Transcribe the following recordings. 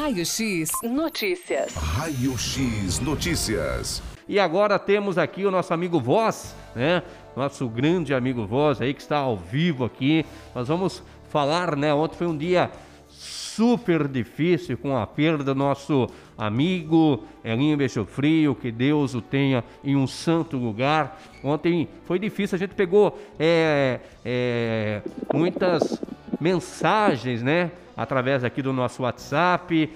Raio X Notícias. Raio X Notícias. E agora temos aqui o nosso amigo Voz, né? Nosso grande amigo Voz aí que está ao vivo aqui. Nós vamos falar, né? Ontem foi um dia super difícil com a perda do nosso amigo Elinho Beijo Frio, que Deus o tenha em um santo lugar. Ontem foi difícil, a gente pegou é, é, muitas mensagens, né? Através aqui do nosso WhatsApp.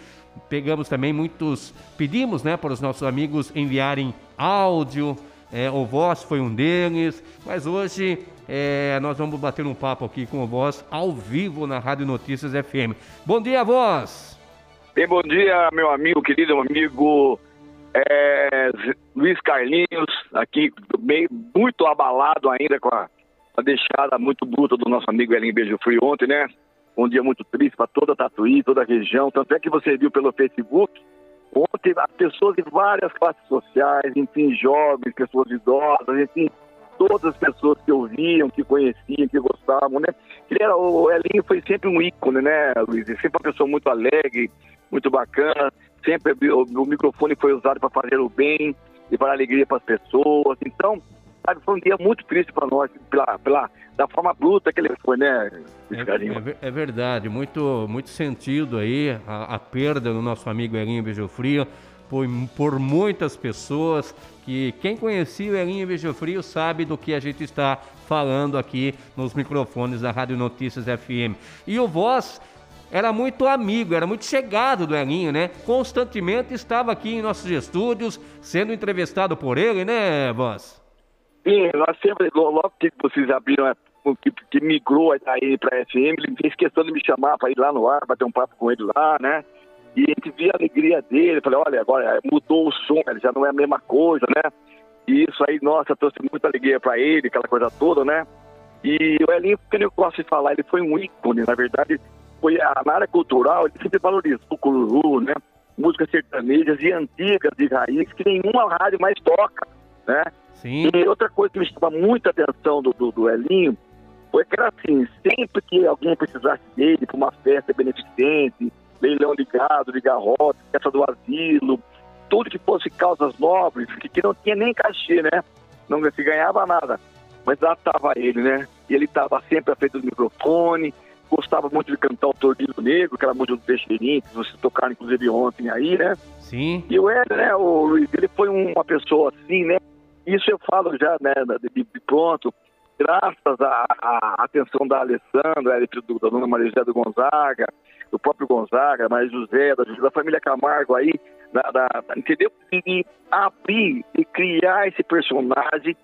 Pegamos também muitos, pedimos, né, para os nossos amigos enviarem áudio. É, o Voz foi um deles, mas hoje é, nós vamos bater um papo aqui com o Voz ao vivo na Rádio Notícias FM. Bom dia, Voz! Bem, bom dia, meu amigo, querido amigo é, Luiz Carlinhos, aqui meio, muito abalado ainda com a, a deixada muito bruta do nosso amigo Elinho Beijo Frio ontem, né? Um dia muito triste para toda a Tatuí, toda a região. Tanto é que você viu pelo Facebook, ontem as pessoas de várias classes sociais, enfim, jovens, pessoas idosas, enfim, todas as pessoas que ouviam, que conheciam, que gostavam, né? Ele era, o Elinho foi sempre um ícone, né, Luiz? Sempre uma pessoa muito alegre, muito bacana, sempre o, o microfone foi usado para fazer o bem e para a alegria para as pessoas. Então, sabe, foi um dia muito triste para nós, pela, pela, da forma bruta que ele foi, né, é, é, é, verdade, muito, muito sentido aí a, a perda do nosso amigo Elinho Beijofrio por, por muitas pessoas que quem conhecia o Elinho Beijofrio sabe do que a gente está falando aqui nos microfones da Rádio Notícias FM. E o Voz era muito amigo, era muito chegado do Elinho, né? Constantemente estava aqui em nossos estúdios, sendo entrevistado por ele, né, Voz? Sim, nós sempre, logo que vocês abriram, que, que migrou aí para a FM, ele fez questão de me chamar para ir lá no ar, bater um papo com ele lá, né? E a gente via a alegria dele, falei, olha, agora mudou o som, já não é a mesma coisa, né? E isso aí, nossa, trouxe muita alegria para ele, aquela coisa toda, né? E o Elinho, que eu gosto de falar, ele foi um ícone, na verdade, foi a, na área cultural, ele sempre valorizou o cururu, né? Músicas sertanejas e antigas de raiz que nenhuma rádio mais toca, né? Sim. E outra coisa que me chamava muita atenção do, do, do Elinho foi que era assim, sempre que alguém precisasse dele para uma festa beneficente, leilão de gado, de garrote, festa do asilo, tudo que fosse causas nobres, que, que não tinha nem cachê, né? Não se ganhava nada. Mas lá estava ele, né? E ele estava sempre à frente do microfone, gostava muito de cantar o Tornilho Negro, aquela música do Teixeirinho, que vocês tocaram inclusive ontem aí, né? Sim. E o Hélio, né, o Luiz, ele foi uma pessoa assim, né? Isso eu falo já, né, de, de pronto, graças à, atenção da Alessandra, do, da dona Maria José do Gonzaga, do próprio Gonzaga, Maria José, da, da família Camargo aí, da, da, entendeu? E abrir e criar esse personagem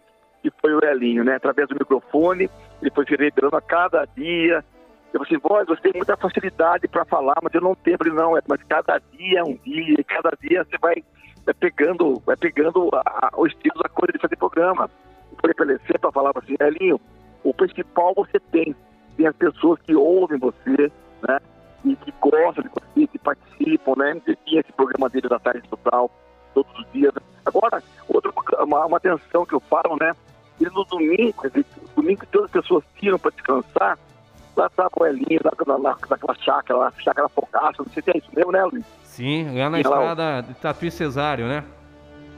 que foi o Elinho, né? Através do microfone, ele foi se revelando a cada dia. Eu falei assim, voz, você tem muita facilidade para falar, mas eu não tenho, não, é, mas cada dia é um dia, e cada dia você vai, vai pegando, vai pegando a, a, o estilo da coisa de fazer programa. Por ele para falar assim, Elinho, o principal você tem, tem as pessoas que ouvem você, né? e que gostam de você, que participam, né? Ele tinha esse programa dele da tarde total, todos os dias. Agora, outra, uma, uma atenção que eu falo, né? Ele no domingo, dizer, domingo que todas as pessoas tiram para descansar, lá estava o Elinho, lá, lá, naquela chácara, lá, chácara Focaça, não sei se é isso mesmo, né, Luiz? Sim, lá na estrada de Tatuí Cesário, né?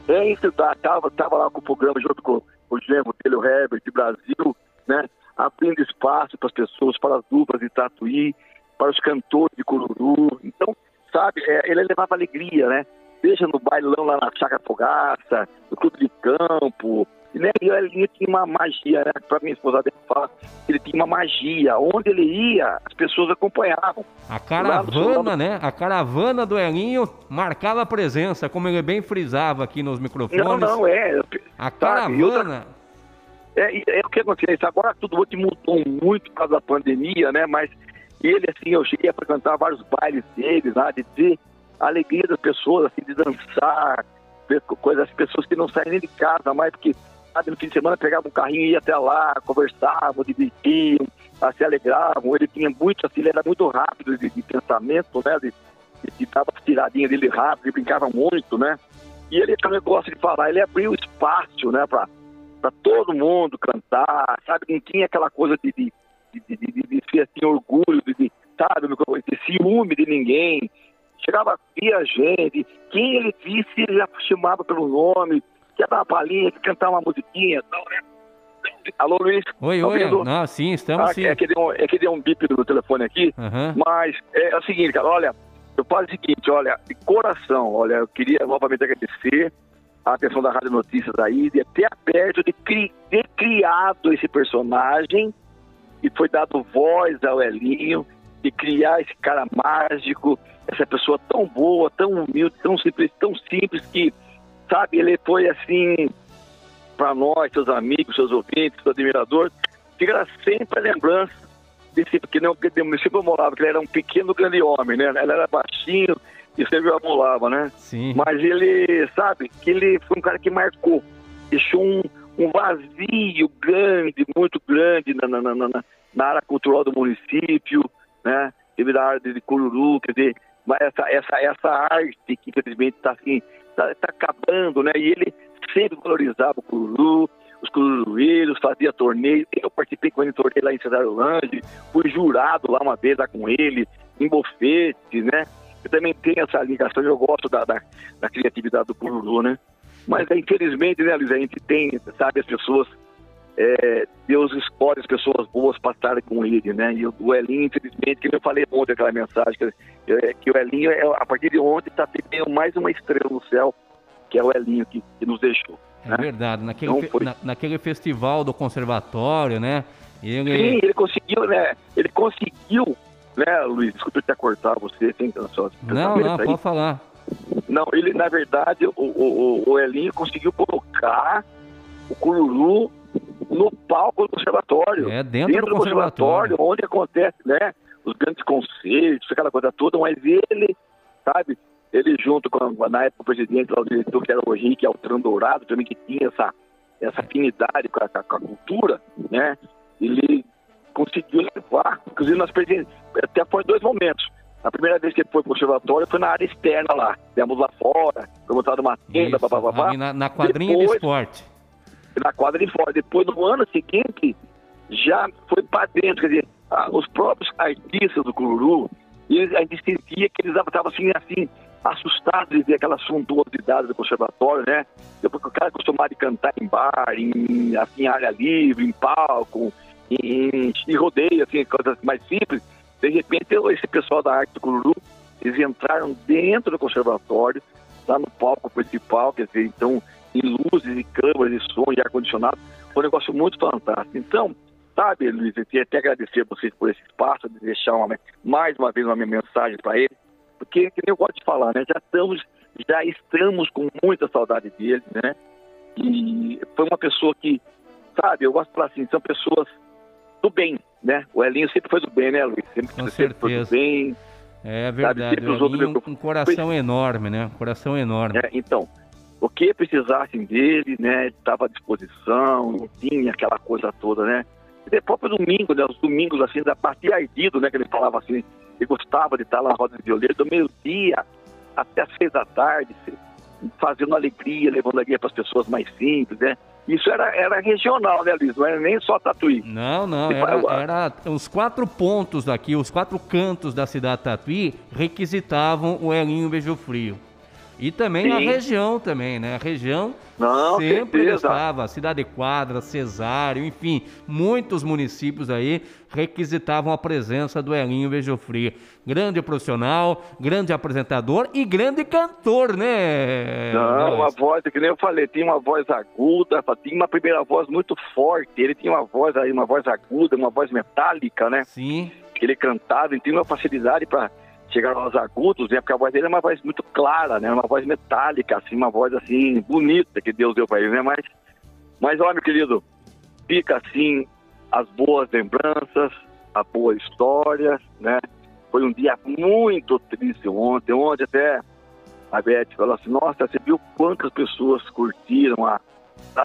É isso, tá, tava, tava lá com o programa junto com o Gemo dele, o Herbert, de Brasil, né? Abrindo espaço para as pessoas, para as duplas de Tatuí, para os cantores de Cururu. Então, sabe, é, ele levava alegria, né? Seja no bailão lá na Chácara Fogaça, no Clube de Campo. E, né, e ele tinha uma magia, né? Para minha esposa fala, ele tinha uma magia. Onde ele ia, as pessoas acompanhavam. A caravana, né? A caravana do Elinho marcava a presença, como ele bem frisava aqui nos microfones. Não, não, é. A caravana. É, é, o que acontece. Agora tudo mudou muito por causa da pandemia, né? Mas ele, assim, eu cheguei a frequentar vários bailes deles, lá, de ver a alegria das pessoas, assim, de dançar, ver coisas, as pessoas que não saem nem de casa mais, porque no fim de semana pegavam um carrinho e ia até lá, conversavam, divertiam, ah, se alegravam. Ele tinha muito, assim, ele era muito rápido de, de pensamento, né? De, de, dava tiradinha dele rápido, ele brincava muito, né? E ele também gosta de falar, ele abriu espaço, né, para todo mundo cantar, sabe? Não tinha aquela coisa de, de de, de, de, ser assim, orgulho, de, de, sabe, de ciúme de ninguém. chegava, via gente, quem ele visse, ele já chamava pelo nome, quer dar uma palhinha, quer cantar uma musiquinha e tal, né? Alô, Luiz? Oi, Tá oi. ouvindo? Não, sim, estamos Ah, sim. é, que deu é que deu um bip no telefone aqui, Aham. mas é, é o seguinte, cara, olha, eu falo o seguinte, olha, de coração, olha, eu queria novamente agradecer a atenção da Rádio Notícias aí, de ter aberto, de cri- ter criado esse personagem e foi dado voz ao Elinho, de criar esse cara mágico, essa pessoa tão boa, tão humilde, tão simples, tão simples que, sabe, ele foi assim, para nós, seus amigos, seus ouvintes, seus admiradores, fica sempre a lembrança desse, porque não, porque eu sempre amolava, que ele era um pequeno grande homem, né? Ele era baixinho e sempre amolava, né? Sim. Mas ele, sabe, que ele foi um cara que marcou, deixou um, um vazio grande, muito grande na, na, na, na- na área cultural do município, né? Teve da área de Cururu, quer dizer, mas essa, essa, essa arte que infelizmente está assim, tá, tá acabando, né? E ele sempre valorizava o Cururu, os cururueiros, fazia torneio. Eu participei com ele em torneio lá em Cesário Lange, fui jurado lá uma vez lá com ele, em bofete, né? Eu também tenho essa ligação, eu gosto da, da, da criatividade do Cururu, né? Mas infelizmente, né, Luiz, a gente tem, sabe, as pessoas, é, Deus escolhe as pessoas boas para estarem com ele, né? E o, Elinho, infelizmente, que eu falei ontem aquela mensagem, que, é, que o Elinho, é, a partir de ontem, está tendo mais uma estrela no céu, que é o Elinho que, que nos deixou. É né? verdade. Naquele, fe- foi. na- naquele festival do conservatório, né? Ele. Sim, ele conseguiu, né? Ele conseguiu, né, Luiz? Desculpa eu te cortar você, tem só Não, não, aí. pode falar. Não, ele, na verdade, o, o- o Elinho conseguiu colocar o Cururu no palco do conservatório. É, dentro, do conservatório. onde acontece, né? Os grandes concertos, aquela coisa toda, mas ele, sabe, ele junto com, a- na época, o presidente lá, o diretor, que era o Henrique Altran Dourado, também que tinha essa, essa afinidade com a, com a- cultura, né? Ele conseguiu levar, inclusive nós presen- até foi dois momentos. A primeira vez que ele foi pro conservatório foi na área externa lá. Demos lá fora, foi montada uma tenda, babá, ali na, na quadrinha de Depois- esporte. Na quadra de fora. Depois, no ano seguinte, já foi para dentro. Quer dizer, ah, os próprios artistas do Cururu, eles, a gente sentia que eles estavam assim, assim, assustados de ver aquela suntuosidade do conservatório, né? Depois que o cara é acostumado de cantar em bar, em, assim, área livre, em palco, em, em rodeio, assim, coisas mais simples. De repente, esse pessoal da arte do Cururu, eles entraram dentro do conservatório, lá no palco principal, quer dizer, então, em luzes e câmeras e som e ar-condicionado, foi um negócio muito fantástico. Então, sabe, Luiz, eu queria até agradecer a vocês por esse espaço, de deixar uma, mais uma vez uma minha mensagem para ele, porque, que eu gosto de falar, né, já estamos, já estamos com muita saudade dele, né, e foi uma pessoa que, sabe, eu gosto de falar assim, são pessoas do bem, né, o Elinho sempre foi do bem, né, Luiz, sempre, Com sempre foi do bem, É verdade. sempre usou do meu- um coração enorme, né? Um coração enorme. né? Então, o que precisassem dele, né? Estava à disposição, não tinha aquela coisa toda, né? E depois pro domingo, né? Os domingos, assim, da partida ardido, né? Que ele falava assim, ele gostava de estar lá na roda de violeiro, do meio-dia até as seis da tarde, fazendo alegria, levando alegria para as pessoas mais simples, né? Isso era, era regional, né, Luiz? Não era nem só Tatuí. Não, não, Se era, era os quatro pontos daqui, os quatro cantos da cidade de Tatuí requisitavam o Elinho Beijo Frio. E também Sim. região também, né? A região Não, sempre certeza. estava, Cidade Quadra, Cesário, enfim, muitos municípios aí requisitavam a presença do Elinho Beijo Frio. Grande profissional, grande apresentador e grande cantor, né? Não, uma voz, que nem eu falei, tinha uma voz aguda, tinha uma primeira voz muito forte, ele tinha uma voz aí, uma voz aguda, uma voz metálica, né? Sim, que ele cantava, ele tinha uma facilidade para chegar aos agudos, né? Porque a voz dele é uma voz muito clara, né? Uma voz metálica, assim, uma voz assim bonita que Deus deu para ele, né? Mas, mas ó, meu querido, fica assim as boas lembranças, a boa história, né? Foi um dia muito triste ontem, ontem até a Beth falou assim, nossa, você viu quantas pessoas curtiram a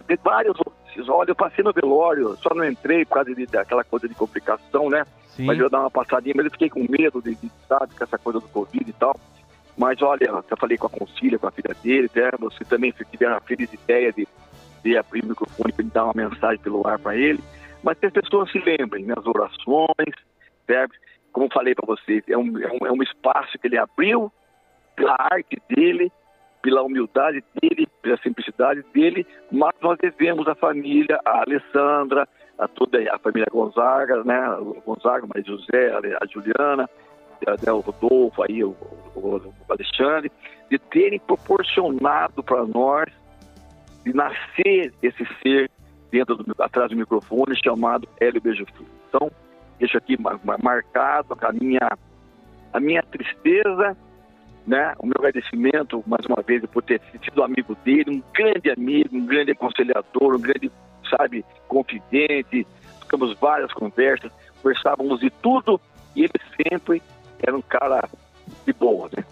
tem vários olha, eu passei no velório, só não entrei por causa de, daquela coisa de complicação, né? sim. Mas eu dar uma passadinha, mas eu fiquei com medo de, de sabe, com essa coisa do Covid e tal. Mas olha, eu falei com a Concília, com a filha dele, até você também tiveram a feliz ideia de, de abrir o microfone para dar uma mensagem pelo ar para ele. Mas que as pessoas se lembrem, né, as orações, certo? Como falei para vocês, é um, é, um, é um espaço que ele abriu pela arte dele, pela humildade dele, pela simplicidade dele, mas nós devemos à família, a Alessandra, a toda a família Gonzaga, né? Gonzaga, Maria José, a Juliana, até o Rodolfo, aí, o, o, Alexandre, de terem proporcionado para nós de nascer esse ser dentro do, atrás do microfone chamado Hélio Beijo Frio. Então, deixo aqui marcado a minha, a minha tristeza, né? o meu agradecimento, mais uma vez, por ter sido amigo dele, um grande amigo, um grande aconselhador, um grande, sabe, confidente. Ficamos várias conversas, conversávamos de tudo e ele sempre era um cara de boa, né?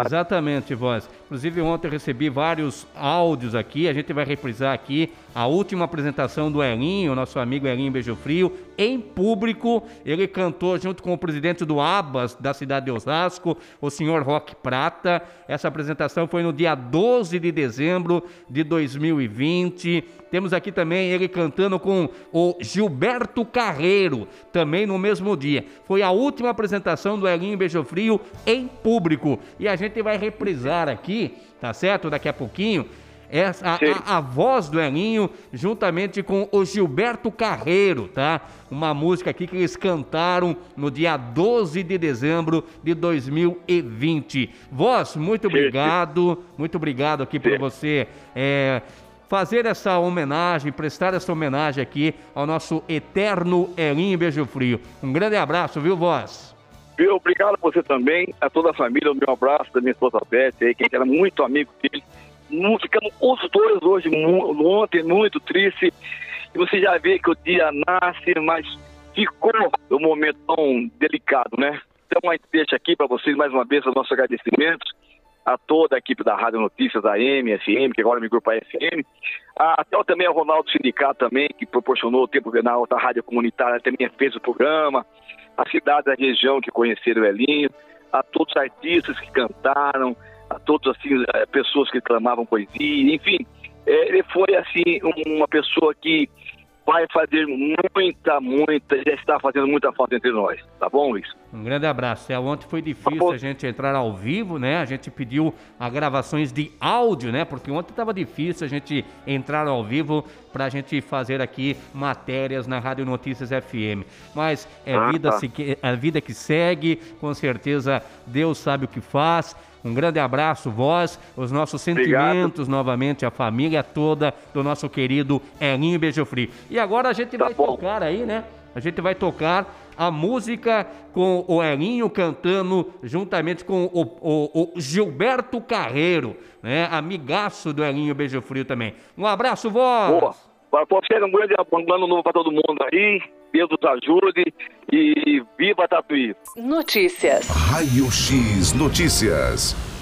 Exatamente, voz. Inclusive, ontem eu recebi vários áudios aqui. A gente vai reprisar aqui a última apresentação do Elinho, nosso amigo Elinho Beijo Frio, em público. Ele cantou junto com o presidente do ABAS da cidade de Osasco, o senhor Roque Prata. Essa apresentação foi no dia 12 de dezembro de 2020. Temos aqui também ele cantando com o Gilberto Carreiro, também no mesmo dia. Foi a última apresentação do Elinho Beijo Frio em público. E a gente vai reprisar aqui, tá certo? Daqui a pouquinho essa, a, a, a, voz do Elinho, juntamente com o Gilberto Carreiro, tá? Uma música aqui que eles cantaram no dia 12 de dezembro de 2020. Voz, muito obrigado, muito obrigado aqui por você é, fazer essa homenagem, prestar essa homenagem aqui ao nosso eterno Elinho Beijo Frio. Um grande abraço, viu, Voz? Obrigado a você também, a toda a família, o meu abraço da minha esposa Beth, aí, que era muito amigo dele ficamos os dois hoje, ontem, muito triste. E você já vê que o dia nasce, mas ficou um momento tão delicado, né? Então a gente deixa aqui para vocês mais uma vez os nossos agradecimentos a toda a equipe da Rádio Notícias, da FM, que agora migrou para a FM, até também ao Ronaldo Sindicato também, que proporcionou o tempo venal da Rádio Comunitária, também fez o programa, a cidade da região que conheceram o Elinho, a todos os artistas que cantaram, a todas assim, eh, pessoas que clamavam poesia, enfim, eh, ele foi assim uma pessoa que vai fazer muita, muita, já está fazendo muita falta entre nós, tá bom, Luiz? Um grande abraço. É, ontem foi difícil a gente entrar ao vivo, né? A gente pediu a gravações de áudio, né? Porque ontem estava difícil a gente entrar ao vivo para a gente fazer aqui matérias na Rádio Notícias FM. Mas é ah, vida, tá. se, é vida que segue, com certeza Deus sabe o que faz. Um grande abraço, vós, os nossos sentimentos Obrigado. novamente, a família toda do nosso querido Elinho Beijo Frio. E agora a gente tá vai bom. tocar aí, né? A gente vai tocar a música com o Elinho cantando juntamente com o, o, o Gilberto Carreiro, né? Amigaço do Elinho Beijo Frio também. Um abraço, vós! Boa. Para você, um grande ano novo para todo mundo aí. Deus nos ajude e viva Tatuí. Notícias. Raio X Notícias.